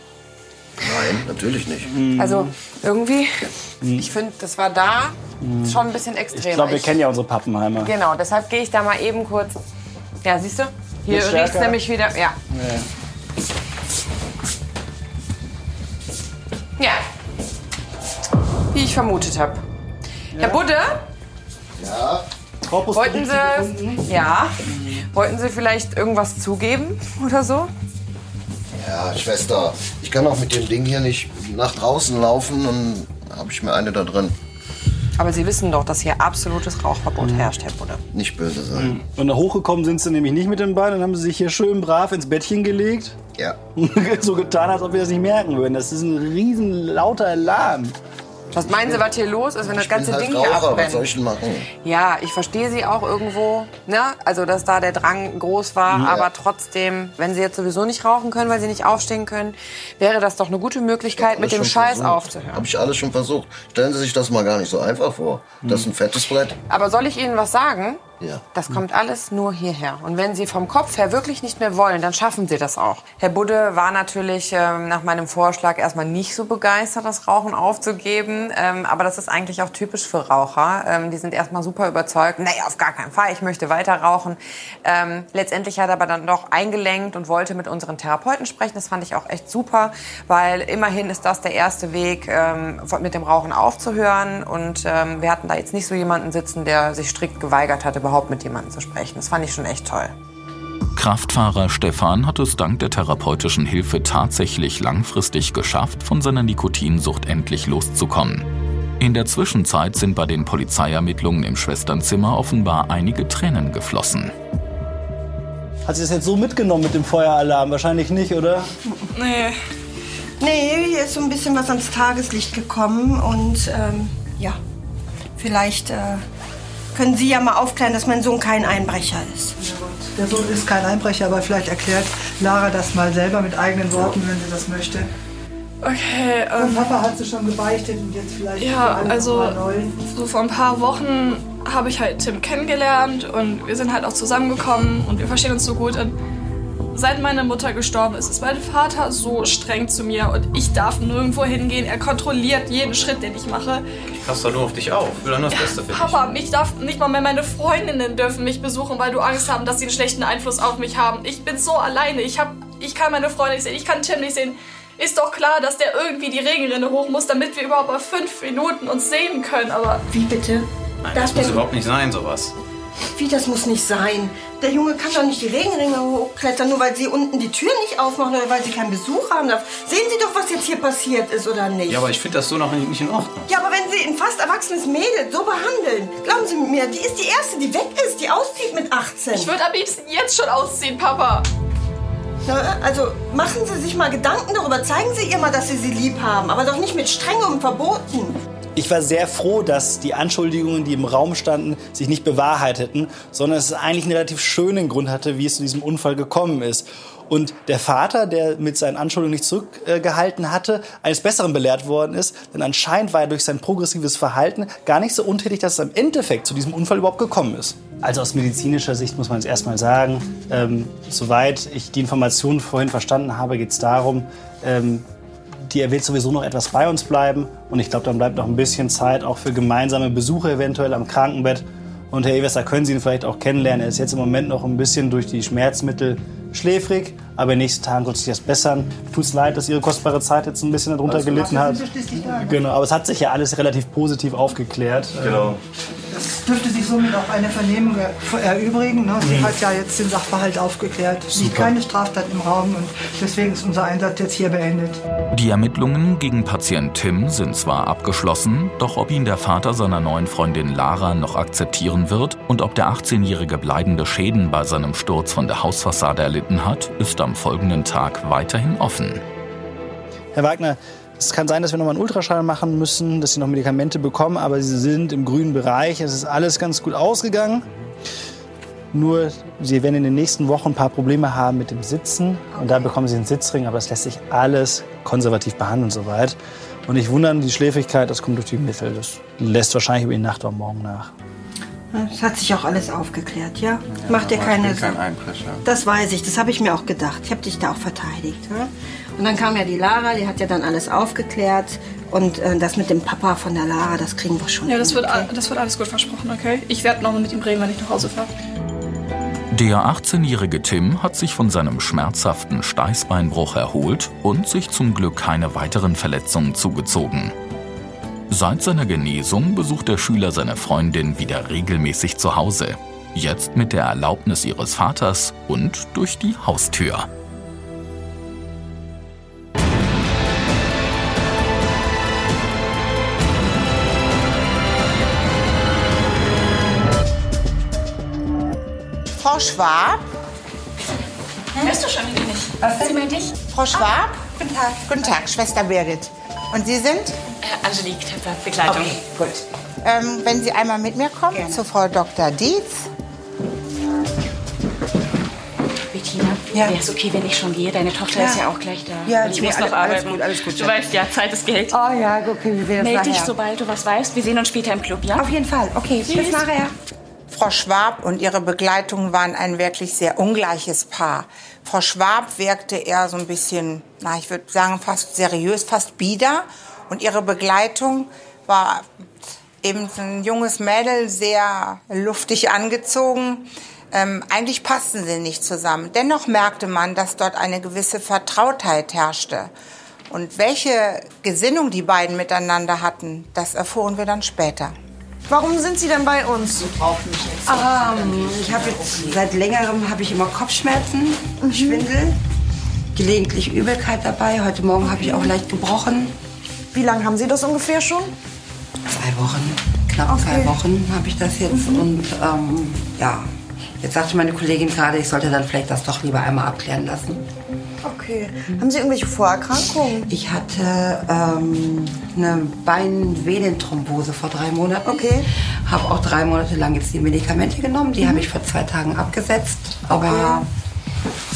Nein, natürlich nicht. Also irgendwie, ich finde, das war da schon ein bisschen extrem. Ich glaube, wir kennen ja unsere Pappenheimer. Genau, deshalb gehe ich da mal eben kurz. Ja, siehst du? Hier riecht es nämlich wieder. Ja. Ja. Wie ich vermutet habe. Herr Budde, Ja, Corpus wollten Sie, gefunden? ja, wollten Sie vielleicht irgendwas zugeben oder so? ja, Schwester. Ich kann auch mit dem Ding hier nicht nach draußen laufen und habe ich mir eine da drin. Aber Sie wissen doch, dass hier absolutes Rauchverbot herrscht, Herr Budde. Nicht böse sein. Und da hochgekommen sind sie nämlich nicht mit dem Bein. Dann haben sie sich hier schön brav ins Bettchen gelegt. Ja. so getan, als ob wir das nicht merken würden. Das ist ein riesen lauter Alarm. Was meinen Sie, was hier los ist, wenn das Ich bin ganze halt Ding hier Raucher, was abbrennt? soll ich denn machen? Ja, ich verstehe Sie auch irgendwo, ne? Also, dass da der Drang groß war, Ja. aber trotzdem, wenn Sie jetzt sowieso nicht rauchen können, weil Sie nicht aufstehen können, wäre das doch eine gute Möglichkeit, mit dem Scheiß aufzuhören. Habe ich alles schon versucht. Stellen Sie sich das mal gar nicht so einfach vor. Das ist ein fettes Brett. Aber soll ich Ihnen was sagen? Ja. Das kommt alles nur hierher. Und wenn Sie vom Kopf her wirklich nicht mehr wollen, dann schaffen Sie das auch. Herr Budde war natürlich ähm, nach meinem Vorschlag erstmal nicht so begeistert, das Rauchen aufzugeben. Ähm, aber das ist eigentlich auch typisch für Raucher. Ähm, die sind erstmal super überzeugt. Nee, auf gar keinen Fall, ich möchte weiter rauchen. Ähm, letztendlich hat er aber dann doch eingelenkt und wollte mit unseren Therapeuten sprechen. Das fand ich auch echt super, weil immerhin ist das der erste Weg, ähm, mit dem Rauchen aufzuhören. Und ähm, wir hatten da jetzt nicht so jemanden sitzen, der sich strikt geweigert hat, überhaupt mit jemandem zu sprechen. Das fand ich schon echt toll. Kraftfahrer Stefan hat es dank der therapeutischen Hilfe tatsächlich langfristig geschafft, von seiner Nikotinsucht endlich loszukommen. In der Zwischenzeit sind bei den Polizeiermittlungen im Schwesternzimmer offenbar einige Tränen geflossen. Hat sie das jetzt so mitgenommen mit dem Feueralarm? Wahrscheinlich nicht, oder? Nee. Nee, hier ist so ein bisschen was ans Tageslicht gekommen und ähm, ja, vielleicht äh, können Sie ja mal aufklären, dass mein Sohn kein Einbrecher ist. Der Sohn ist kein Einbrecher, aber vielleicht erklärt Lara das mal selber mit eigenen Worten, wenn sie das möchte. Okay, Und ähm, Papa hat sie schon gebeichtet und jetzt vielleicht ja, also so vor ein paar Wochen habe ich halt Tim kennengelernt und wir sind halt auch zusammengekommen und wir verstehen uns so gut. Und seit meine Mutter gestorben ist, ist mein Vater so streng zu mir und ich darf nirgendwo hingehen. Er kontrolliert jeden Schritt, den ich mache. Ich passe doch nur auf dich auf. Ich will nur das Beste für dich. Papa, mich darf nicht mal mehr meine Freundinnen dürfen mich besuchen, weil du Angst haben, dass sie einen schlechten Einfluss auf mich haben. Ich bin so alleine. Ich hab, ich kann meine Freunde nicht sehen. Ich kann Tim nicht sehen. Ist doch klar, dass der irgendwie die Regenrinne hoch muss, damit wir überhaupt mal fünf Minuten uns sehen können. Aber wie bitte? Nein, Darf das muss überhaupt nicht sein, sowas. Wie, das muss nicht sein. Der Junge kann doch nicht die Regenringe hochklettern, nur weil Sie unten die Tür nicht aufmachen oder weil Sie keinen Besuch haben darf. Sehen Sie doch, was jetzt hier passiert ist, oder nicht? Ja, aber ich finde das so noch nicht in Ordnung. Ja, aber wenn Sie ein fast erwachsenes Mädel so behandeln, glauben Sie mir, die ist die Erste, die weg ist, die auszieht mit 18. ich würde am liebsten jetzt schon ausziehen, Papa. Na, also machen Sie sich mal Gedanken darüber. Zeigen Sie ihr mal, dass Sie sie lieb haben, aber doch nicht mit strengem Verboten. Ich war sehr froh, dass die Anschuldigungen, die im Raum standen, sich nicht bewahrheiteten, sondern es eigentlich einen relativ schönen Grund hatte, wie es zu diesem Unfall gekommen ist. Und der Vater, der mit seinen Anschuldigungen nicht zurückgehalten hatte, eines Besseren belehrt worden ist. Denn anscheinend war er durch sein progressives Verhalten gar nicht so untätig, dass es im Endeffekt zu diesem Unfall überhaupt gekommen ist. Also aus medizinischer Sicht muss man es erstmal sagen, ähm, soweit ich die Informationen vorhin verstanden habe, geht es darum, ähm, er wird sowieso noch etwas bei uns bleiben. Und ich glaube, dann bleibt noch ein bisschen Zeit auch für gemeinsame Besuche eventuell am Krankenbett. Und Herr Ewes, da können Sie ihn vielleicht auch kennenlernen. Er ist jetzt im Moment noch ein bisschen durch die Schmerzmittel schläfrig, aber in den nächsten Tagen wird sich das bessern. Tut's leid, dass Ihre kostbare Zeit jetzt ein bisschen darunter gelitten hat. Genau, aber es hat sich ja alles relativ positiv aufgeklärt. Genau. Das dürfte sich somit auch eine Vernehmung er- erübrigen. Ne? Sie Mhm. hat ja jetzt den Sachverhalt aufgeklärt. Es liegt keine Straftat im Raum und deswegen ist unser Einsatz jetzt hier beendet. Die Ermittlungen gegen Patient Tim sind zwar abgeschlossen, doch ob ihn der Vater seiner neuen Freundin Lara noch akzeptieren wird und ob der 18-Jährige bleibende Schäden bei seinem Sturz von der Hausfassade erlitten hat, ist am folgenden Tag weiterhin offen. Herr Wagner, es kann sein, dass wir noch mal einen Ultraschall machen müssen, dass Sie noch Medikamente bekommen, aber Sie sind im grünen Bereich. Es ist alles ganz gut ausgegangen. Nur, Sie werden in den nächsten Wochen ein paar Probleme haben mit dem Sitzen. Und da bekommen Sie einen Sitzring, aber das lässt sich alles konservativ behandeln soweit. Und nicht wundern, die Schläfrigkeit, das kommt durch die Mittel. Das lässt wahrscheinlich über die Nacht oder morgen nach. Es hat sich auch alles aufgeklärt, ja? Mach dir keine kein Sorgen. Einbrecher. Das weiß ich, das habe ich mir auch gedacht. Ich habe dich da auch verteidigt. Ja? Und dann kam ja die Lara, die hat ja dann alles aufgeklärt. Und äh, das mit dem Papa von der Lara, das kriegen wir schon Ja, das hin, wird, okay? das wird alles gut versprochen, okay? Ich werde noch mal mit ihm reden, wenn ich nach Hause fahre. Der 18-jährige Tim hat sich von seinem schmerzhaften Steißbeinbruch erholt und sich zum Glück keine weiteren Verletzungen zugezogen. Seit seiner Genesung besucht der Schüler seine Freundin wieder regelmäßig zu Hause. Jetzt mit der Erlaubnis ihres Vaters und durch die Haustür. Frau Schwab? Hörst du schon wieder nicht? Was? Sie meint ich? Frau Schwab? Guten Tag. Guten Tag, Schwester Birgit. Und Sie sind? Äh, Angelique, Begleitung. Okay, gut. Ähm, wenn Sie einmal mit mir kommen zu Frau Dr. Dietz. Bettina, wäre es okay, wenn ich schon gehe? Deine Tochter Ja. ist ja auch gleich da. Ja, ich muss alle- noch alles arbeiten. gut, alles gut, Du Schatz. weißt ja, Zeit ist Geld. Oh ja, okay, wir das Meld dich, nachher. sobald du was weißt. Wir sehen uns später im Club, ja? Auf jeden Fall. Okay, bis Tschüss. nachher. Frau Schwab und ihre Begleitung waren ein wirklich sehr ungleiches Paar. Frau Schwab wirkte eher so ein bisschen, na, ich würde sagen, fast seriös, fast bieder. Und ihre Begleitung war eben ein junges Mädel, sehr luftig angezogen. Ähm, eigentlich passten sie nicht zusammen. Dennoch merkte man, dass dort eine gewisse Vertrautheit herrschte. Und welche Gesinnung die beiden miteinander hatten, das erfuhren wir dann später. Warum sind Sie denn bei uns? Ähm, ich habe jetzt seit längerem habe ich immer Kopfschmerzen, Schwindel, gelegentlich Übelkeit dabei. Heute Morgen habe ich auch leicht gebrochen. Wie lange haben Sie das ungefähr schon? Zwei Wochen, knapp zwei Wochen habe ich das jetzt. Und ähm, ja, jetzt sagte meine Kollegin gerade, ich sollte dann vielleicht das doch lieber einmal abklären lassen. Okay. Haben Sie irgendwelche Vorerkrankungen? Ich hatte ähm, eine Beinvenenthrombose vor drei Monaten. Okay. Habe auch drei Monate lang jetzt die Medikamente genommen. Die Mhm. habe ich vor zwei Tagen abgesetzt. Aber Okay.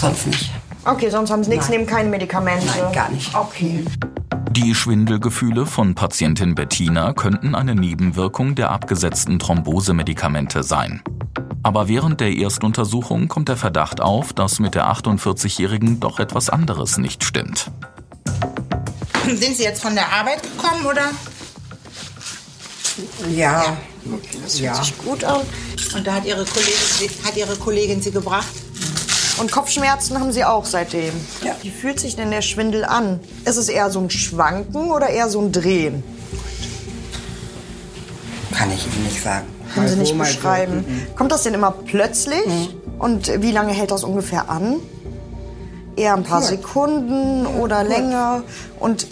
sonst nicht. Okay, sonst haben Sie nichts, Nein. nehmen keine Medikamente. Nein, gar nicht. Okay. Die Schwindelgefühle von Patientin Bettina könnten eine Nebenwirkung der abgesetzten Thrombosemedikamente sein. Aber während der Erstuntersuchung kommt der Verdacht auf, dass mit der 48-Jährigen doch etwas anderes nicht stimmt. Sind Sie jetzt von der Arbeit gekommen, oder? Ja. Das hört sich gut an. Und da hat Ihre Kollegin, hat Ihre Kollegin Sie gebracht? Und Kopfschmerzen haben Sie auch seitdem? Ja. Wie fühlt sich denn der Schwindel an? Ist es eher so ein Schwanken oder eher so ein Drehen? Kann ich Ihnen nicht sagen. Können Sie nicht beschreiben. Mhm. Kommt das denn immer plötzlich? Und wie lange hält das ungefähr an? Eher ein paar. Sekunden oder länger? Und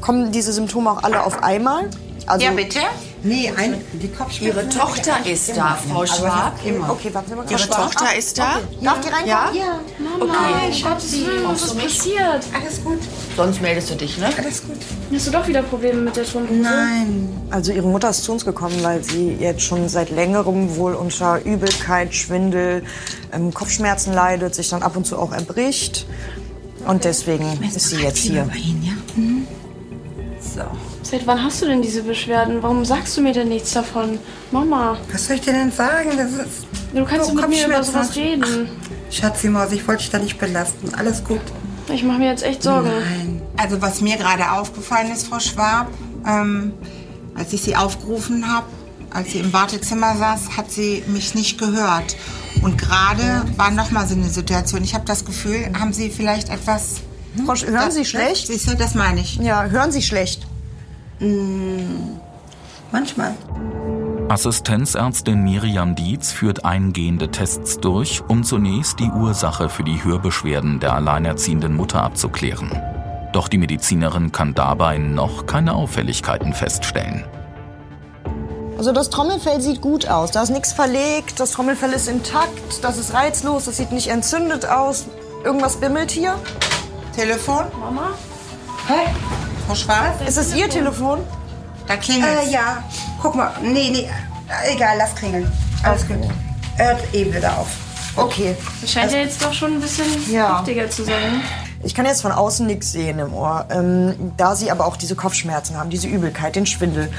kommen diese Symptome auch alle auf einmal? Also Ja, bitte? Nee, ein, die Kopfschmerzen. Ihre Tochter ist da, Frau Schwab. Okay, warten Sie mal. Ihre. Tochter ist da? okay. Darf die reinkommen? Ja? Ja. Okay. Nein, Schatzi, was ist passiert? Alles gut. Sonst meldest du dich, ne? Alles gut. Hast du doch wieder Probleme mit der Thrombose? Nein. Also ihre Mutter ist zu uns gekommen, weil sie jetzt schon seit längerem wohl unter Übelkeit, Schwindel, ähm, Kopfschmerzen leidet, sich dann ab und zu auch erbricht. Und deswegen ist sie jetzt hier. So. Seit wann hast du denn diese Beschwerden? Warum sagst du mir denn nichts davon? Mama. Was soll ich dir denn sagen? Das ist Du kannst doch mit mir über sowas reden. Schatzi Maus, ich wollte dich da nicht belasten. Alles gut. Ich mache mir jetzt echt Sorgen. Nein. Also was mir gerade aufgefallen ist, Frau Schwab, ähm, als ich Sie aufgerufen habe, als sie im Wartezimmer saß, hat sie mich nicht gehört. Und gerade war noch mal so eine Situation. Ich habe das Gefühl, haben Sie vielleicht etwas... Frau hören Sie schlecht? Du, das meine ich. Ja, hören Sie schlecht? Manchmal. Assistenzärztin Miriam Dietz führt eingehende Tests durch, um zunächst die Ursache für die Hörbeschwerden der alleinerziehenden Mutter abzuklären. Doch die Medizinerin kann dabei noch keine Auffälligkeiten feststellen. Also das Trommelfell sieht gut aus. Da ist nichts verlegt, das Trommelfell ist intakt, das ist reizlos, das sieht nicht entzündet aus. Irgendwas bimmelt hier? Telefon? Mama? Hey, Frau Schwab? Ist es Ihr Telefon? Da klingelt Äh, ja. Guck mal. Nee, nee. Äh, Egal, lass klingeln. Alles gut. Hört eben wieder auf. Okay. Das scheint ja jetzt doch schon ein bisschen Ja. heftiger zu sein. Ich kann jetzt von außen nichts sehen im Ohr. Ähm, da Sie aber auch diese Kopfschmerzen haben, diese Übelkeit, den Schwindel,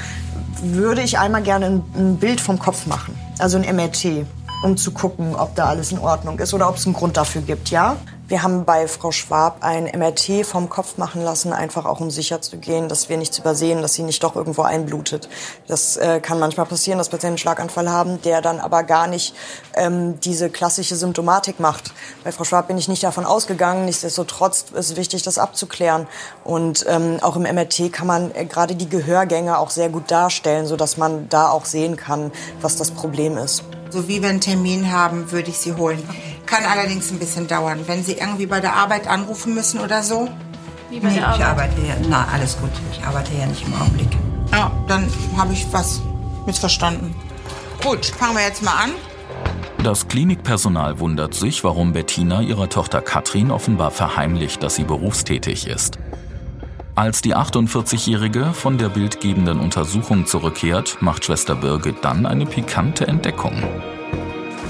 würde ich einmal gerne ein, ein Bild vom Kopf machen. Also ein MRT, um zu gucken, ob da alles in Ordnung ist oder ob es einen Grund dafür gibt, ja? Wir haben bei Frau Schwab ein MRT vom Kopf machen lassen, einfach auch um sicher zu gehen, dass wir nichts übersehen, dass sie nicht doch irgendwo einblutet. Das äh, kann manchmal passieren, dass Patienten einen Schlaganfall haben, der dann aber gar nicht ähm, diese klassische Symptomatik macht. Bei Frau Schwab bin ich nicht davon ausgegangen. Nichtsdestotrotz ist wichtig, das abzuklären. Und ähm, auch im MRT kann man äh, gerade die Gehörgänge auch sehr gut darstellen, sodass man da auch sehen kann, was das Problem ist. So wie wir einen Termin haben, würde ich Sie holen. Kann allerdings ein bisschen dauern. Wenn Sie irgendwie bei der Arbeit anrufen müssen oder so? Wie Nee, ich arbeite ja. Na, alles gut. Ich arbeite ja nicht im Augenblick. Ja, dann habe ich was missverstanden. Gut, fangen wir jetzt mal an. Das Klinikpersonal wundert sich, warum Bettina ihrer Tochter Katrin offenbar verheimlicht, dass sie berufstätig ist. Als die 48-Jährige von der bildgebenden Untersuchung zurückkehrt, macht Schwester Birgit dann eine pikante Entdeckung.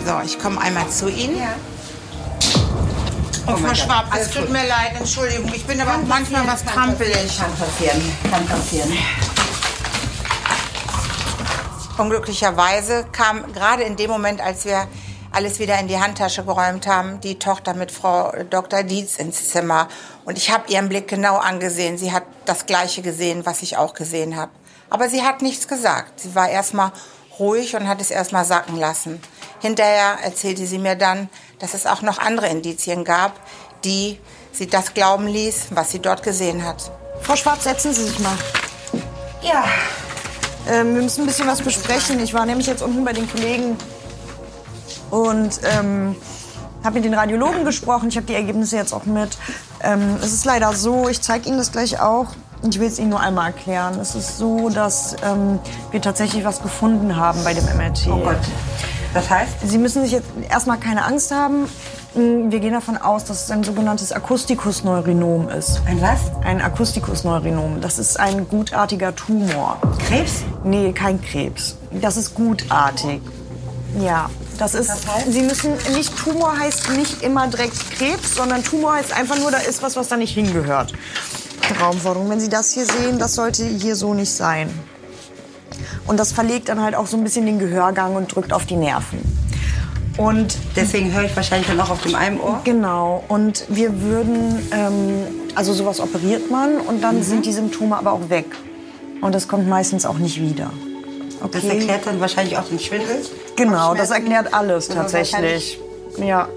So, ich komme einmal zu Ihnen. Oh Und mein Frau Schwab, es tut mir leid, Entschuldigung. Ich bin aber Kann manchmal was krampelig. Kann passieren. Kann passieren. Unglücklicherweise kam gerade in dem Moment, als wir alles wieder in die Handtasche geräumt haben, die Tochter mit Frau Dr. Dietz ins Zimmer. Und ich habe ihren Blick genau angesehen. Sie hat das Gleiche gesehen, was ich auch gesehen habe. Aber sie hat nichts gesagt. Sie war erstmal ruhig und hat es erstmal sacken lassen. Hinterher erzählte sie mir dann, dass es auch noch andere Indizien gab, die sie das glauben ließ, was sie dort gesehen hat. Frau Schwarz, setzen Sie sich mal. Ja. Ähm, wir müssen ein bisschen was besprechen. Ich war nämlich jetzt unten bei den Kollegen und ähm, habe mit den Radiologen gesprochen. Ich habe die Ergebnisse jetzt auch mit. Ähm, es ist leider so, ich zeige Ihnen das gleich auch. Ich will es Ihnen nur einmal erklären. Es ist so, dass ähm, wir tatsächlich was gefunden haben bei dem MRT. Oh Gott. Das heißt? Sie müssen sich jetzt erstmal keine Angst haben. Wir gehen davon aus, dass es ein sogenanntes Akustikusneurinom ist. Ein was? Ein Akustikusneurinom. Das ist ein gutartiger Tumor. Krebs? Nee, kein Krebs. Das ist gutartig. Ja, das ist. Das heißt? Sie müssen nicht Tumor heißt nicht immer direkt Krebs, sondern Tumor heißt einfach nur, da ist was, was da nicht hingehört. Raumforderung. Wenn Sie das hier sehen, das sollte hier so nicht sein. Und das verlegt dann halt auch so ein bisschen den Gehörgang und drückt auf die Nerven. Und Deswegen höre ich wahrscheinlich dann auch auf dem einen Ohr. Genau. Und wir würden, ähm, also sowas operiert man und dann Mhm. sind die Symptome aber auch weg. Und das kommt meistens auch nicht wieder. Das erklärt dann wahrscheinlich auch den Schwindel. Genau, das erklärt alles Aber tatsächlich. Ja,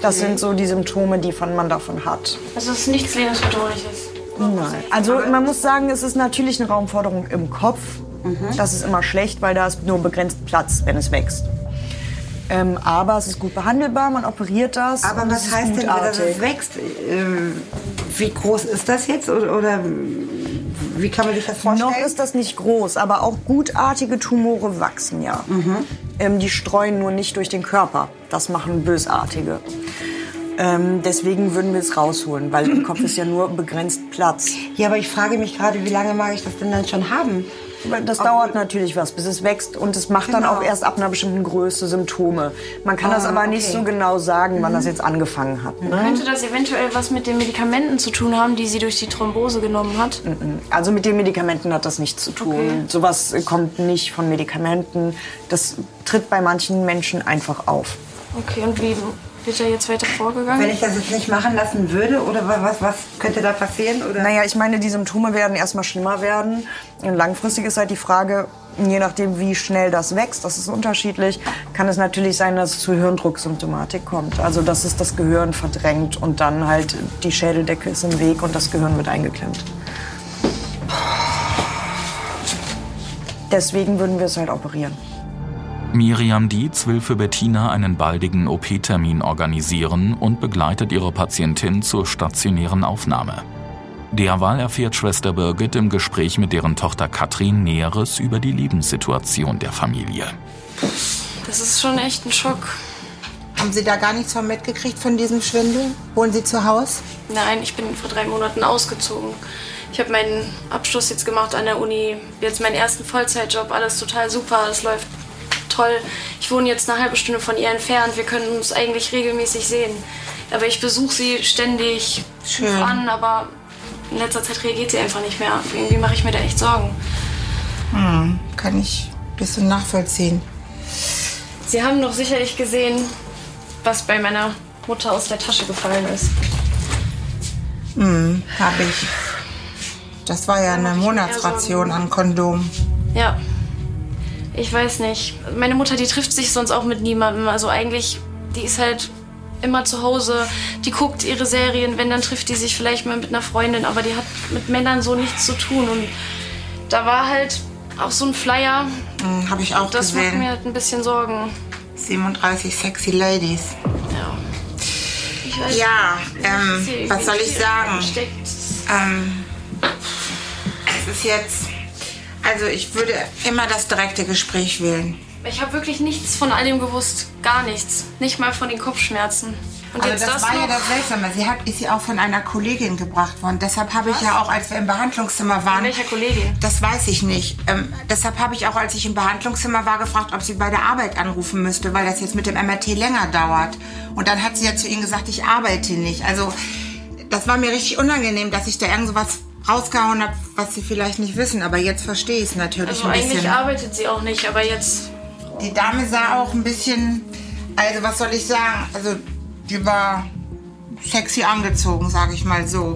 das sind so die Symptome, die von, man davon hat. Also es ist nichts Lebensbedrohliches. Nein. Also man muss sagen, es ist natürlich eine Raumforderung im Kopf. Mhm. Das ist immer schlecht, weil da ist nur begrenzt Platz, wenn es wächst. Ähm, aber es ist gut behandelbar, man operiert das. Aber was heißt denn, dass es wächst? Ähm, Wie groß ist das jetzt? Oder, oder wie kann man sich das vorstellen? Noch ist das nicht groß, aber auch gutartige Tumore wachsen ja. Mhm. Ähm, die streuen nur nicht durch den Körper. Das machen bösartige. Ähm, deswegen würden wir es rausholen, weil im Kopf ist ja nur begrenzt Platz. Ja, aber ich frage mich gerade, wie lange mag ich das denn dann schon haben? Das dauert natürlich was, bis es wächst und es macht dann Genau. auch erst ab einer bestimmten Größe Symptome. Man kann das Ah, aber nicht okay. so genau sagen, wann Mhm. das jetzt angefangen hat. Ne? Könnte das eventuell was mit den Medikamenten zu tun haben, die sie durch die Thrombose genommen hat? Also mit den Medikamenten hat das nichts zu tun. Okay. Sowas kommt nicht von Medikamenten. Das tritt bei manchen Menschen einfach auf. Okay, und wie wird er jetzt weiter vorgegangen? Wenn ich das jetzt nicht machen lassen würde, oder wa- was, was könnte da passieren? Oder? Naja, ich meine, die Symptome werden erstmal schlimmer werden. Und langfristig ist halt die Frage, je nachdem, wie schnell das wächst, das ist unterschiedlich, kann es natürlich sein, dass es zu Hirndrucksymptomatik kommt. Also, dass es das Gehirn verdrängt und dann halt die Schädeldecke ist im Weg und das Gehirn wird eingeklemmt. Deswegen würden wir es halt operieren. Miriam Dietz will für Bettina einen baldigen OP-Termin organisieren und begleitet ihre Patientin zur stationären Aufnahme. Derweil erfährt Schwester Birgit im Gespräch mit deren Tochter Katrin Näheres über die Lebenssituation der Familie. Das ist schon echt ein Schock. Haben Sie da gar nichts von mitgekriegt von diesem Schwindel? Wohnen Sie zu Hause? Nein, ich bin vor drei Monaten ausgezogen. Ich habe meinen Abschluss jetzt gemacht an der Uni, jetzt meinen ersten Vollzeitjob, alles total super, es läuft toll. Ich wohne jetzt eine halbe Stunde von ihr entfernt, wir können uns eigentlich regelmäßig sehen. Aber ich besuche sie ständig Schön. an, aber in letzter Zeit reagiert sie einfach nicht mehr. Irgendwie mache ich mir da echt Sorgen. Hm, kann ich ein bisschen nachvollziehen. Sie haben doch sicherlich gesehen, was bei meiner Mutter aus der Tasche gefallen ist. Hm, hab ich. Das war ja eine Monatsration an Kondom. Ja. Ich weiß nicht. Meine Mutter, die trifft sich sonst auch mit niemandem. Also eigentlich, die ist halt immer zu Hause. Die guckt ihre Serien. Wenn, dann trifft die sich vielleicht mal mit einer Freundin. Aber die hat mit Männern so nichts zu tun. Und da war halt auch so ein Flyer. Hm, hab ich auch das macht gesehen. mir halt ein bisschen Sorgen. 37 sexy Ladies. Ja. Ich weiß Ja, nicht, ähm, was soll ich sagen? Ähm, es ist jetzt. Also, ich würde immer das direkte Gespräch wählen. Ich habe wirklich nichts von all dem gewusst. Gar nichts. Nicht mal von den Kopfschmerzen. Und also jetzt das, das, war ja das Seltsame. Sie hat, ist sie auch von einer Kollegin gebracht worden. Deshalb habe ich ja auch, als wir im Behandlungszimmer waren. Von welcher Kollegin? Das weiß ich nicht. Ähm, deshalb habe ich auch, als ich im Behandlungszimmer war, gefragt, ob sie bei der Arbeit anrufen müsste, weil das jetzt mit dem MRT länger dauert. Und dann hat sie ja zu ihnen gesagt, ich arbeite nicht. Also das war mir richtig unangenehm, dass ich da irgend so was rausgehauen habe, was Sie vielleicht nicht wissen. Aber jetzt verstehe ich es natürlich Also ein eigentlich bisschen. arbeitet sie auch nicht, aber jetzt. Die Dame sah auch ein bisschen, also was soll ich sagen, also die war sexy angezogen, sage ich mal so.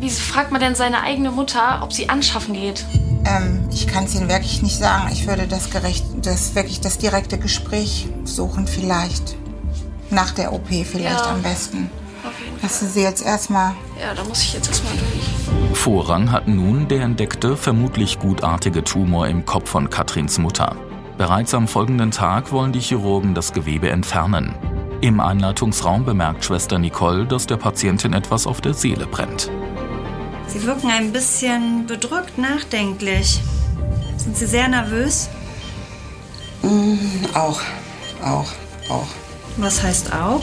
Wieso fragt man denn seine eigene Mutter, ob sie anschaffen geht? Ähm, ich kann es Ihnen wirklich nicht sagen. Ich würde das gerecht, das wirklich das direkte Gespräch suchen vielleicht. Nach der OP vielleicht Ja. am besten. Lassen Sie jetzt erstmal. Ja, da muss ich jetzt erstmal durch. Vorrang hat nun der entdeckte, vermutlich gutartige Tumor im Kopf von Katrins Mutter. Bereits am folgenden Tag wollen die Chirurgen das Gewebe entfernen. Im Einleitungsraum bemerkt Schwester Nicole, dass der Patientin etwas auf der Seele brennt. Sie wirken ein bisschen bedrückt, nachdenklich. Sind Sie sehr nervös? Mm, auch, auch, auch. Was heißt auch?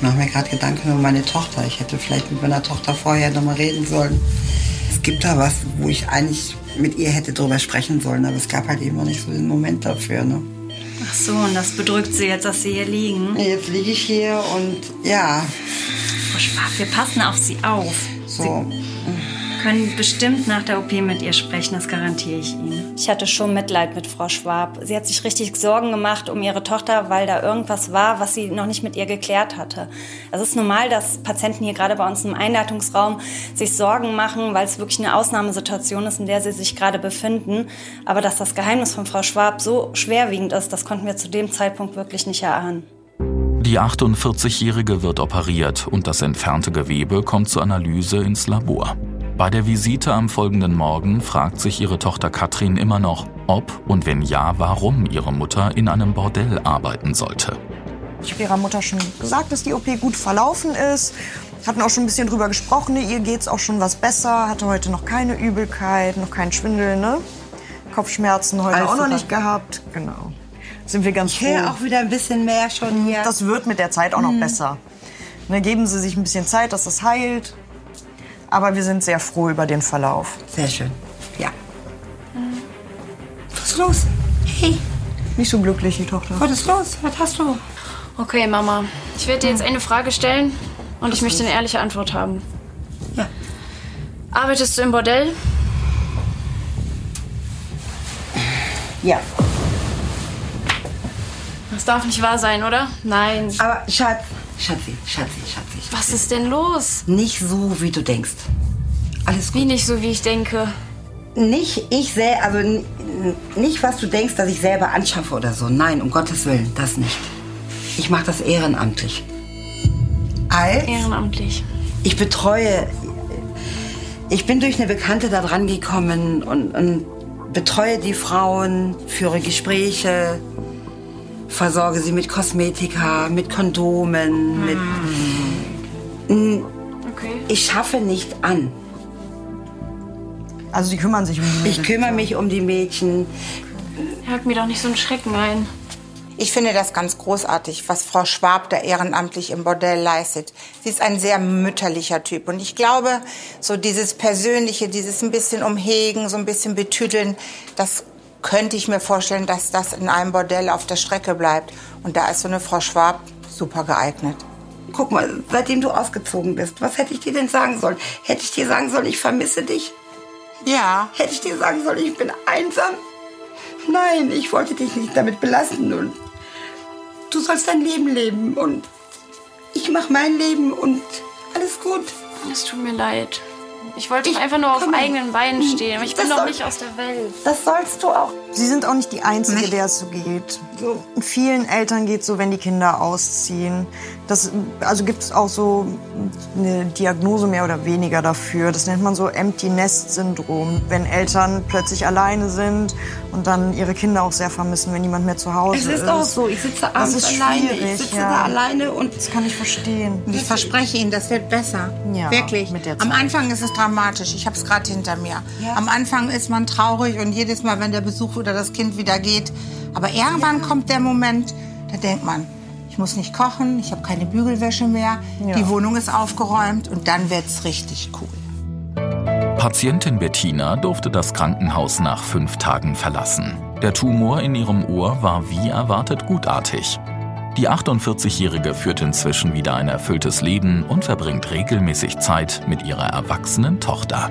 Ich mache mir gerade Gedanken über meine Tochter. Ich hätte vielleicht mit meiner Tochter vorher noch mal reden sollen. Es gibt da was, wo ich eigentlich mit ihr hätte drüber sprechen sollen, aber es gab halt eben noch nicht so den Moment dafür. Ne? Ach so, und das bedrückt Sie jetzt, dass Sie hier liegen? Jetzt liege ich hier und ja. Frau Schwab, wir passen auf Sie auf. So. Sie können bestimmt nach der OP mit ihr sprechen, das garantiere ich Ihnen. Ich hatte schon Mitleid mit Frau Schwab. Sie hat sich richtig Sorgen gemacht um ihre Tochter, weil da irgendwas war, was sie noch nicht mit ihr geklärt hatte. Es ist normal, dass Patienten hier gerade bei uns im Einleitungsraum sich Sorgen machen, weil es wirklich eine Ausnahmesituation ist, in der sie sich gerade befinden. Aber dass das Geheimnis von Frau Schwab so schwerwiegend ist, das konnten wir zu dem Zeitpunkt wirklich nicht erahnen. Die 48-Jährige wird operiert und das entfernte Gewebe kommt zur Analyse ins Labor. Bei der Visite am folgenden Morgen fragt sich ihre Tochter Katrin immer noch, ob und wenn ja, warum ihre Mutter in einem Bordell arbeiten sollte. Ich habe ihrer Mutter schon gesagt, dass die OP gut verlaufen ist. Hatten auch schon ein bisschen drüber gesprochen. ne? Ihr geht's auch schon was besser. Hatte heute noch keine Übelkeit, noch keinen Schwindel, ne? Kopfschmerzen heute Alles auch noch nicht gehabt. Genau. Sind wir ganz Ich froh. höre auch wieder ein bisschen mehr schon hier. Das wird mit der Zeit auch noch Mhm. besser. Ne, geben Sie sich ein bisschen Zeit, dass das heilt. Aber wir sind sehr froh über den Verlauf. Sehr schön. Ja. Was ist los? Hey. Nicht so glücklich, die Tochter. Was ist los? Was hast du? Okay, Mama. Ich werde dir jetzt eine Frage stellen und ich möchte eine ehrliche Antwort haben. Ja. Arbeitest du im Bordell? Ja. Das darf nicht wahr sein, oder? Nein. Aber Schatz, Schatzi, Schatzi, Schatzi. Was ist denn los? Nicht so, wie du denkst. Alles gut. Wie nicht so, wie ich denke? Nicht ich sel also nicht, was du denkst, dass ich selber anschaffe oder so. Nein, um Gottes Willen, das nicht. Ich mache das ehrenamtlich. Als Ehrenamtlich. ich betreue, ich bin durch eine Bekannte da dran gekommen und, und betreue die Frauen, führe Gespräche, versorge sie mit Kosmetika, mit Kondomen, mit. N- Ich schaffe nicht an. Also die kümmern sich um die Ich kümmere mich um die Mädchen. Hört mir doch nicht so einen Schrecken ein. Ich finde das ganz großartig, was Frau Schwab da ehrenamtlich im Bordell leistet. Sie ist ein sehr mütterlicher Typ. Und ich glaube, so dieses Persönliche, dieses ein bisschen umhegen, so ein bisschen betüdeln, das könnte ich mir vorstellen, dass das in einem Bordell auf der Strecke bleibt. Und da ist so eine Frau Schwab super geeignet. Guck mal, seitdem du ausgezogen bist, was hätte ich dir denn sagen sollen? Hätte ich dir sagen sollen, ich vermisse dich? Ja. Hätte ich dir sagen sollen, ich bin einsam? Nein, ich wollte dich nicht damit belasten und du sollst dein Leben leben und ich mache mein Leben und alles gut. Es tut mir leid. Ich wollte doch einfach nur auf eigenen Beinen stehen. Aber ich bin doch soll- nicht aus der Welt. Das sollst du auch. Sie sind auch nicht die Einzige, der es so geht. Vielen Eltern geht es so, wenn die Kinder ausziehen. Das, also gibt es auch so eine Diagnose mehr oder weniger dafür. Das nennt man so Empty Nest Syndrom. Wenn Eltern plötzlich alleine sind und dann ihre Kinder auch sehr vermissen, wenn niemand mehr zu Hause Es ist. ist auch so, ich sitze abends ist alleine, ich sitze ja. da alleine und Das kann ich verstehen. Und ich verspreche Ihnen, das wird besser. Ja, Wirklich. mit der Am. Anfang ist es dramatisch. Ich habe es gerade hinter mir. Am Anfang ist man traurig und jedes Mal, wenn der Besuch oder das Kind wieder geht. Aber irgendwann kommt der Moment, da denkt man, ich muss nicht kochen, ich habe keine Bügelwäsche mehr, Ja. die Wohnung ist aufgeräumt und dann wird's richtig cool. Patientin Bettina durfte das Krankenhaus nach fünf Tagen verlassen. Der Tumor in ihrem Ohr war wie erwartet gutartig. Die 48-Jährige führt inzwischen wieder ein erfülltes Leben und verbringt regelmäßig Zeit mit ihrer erwachsenen Tochter.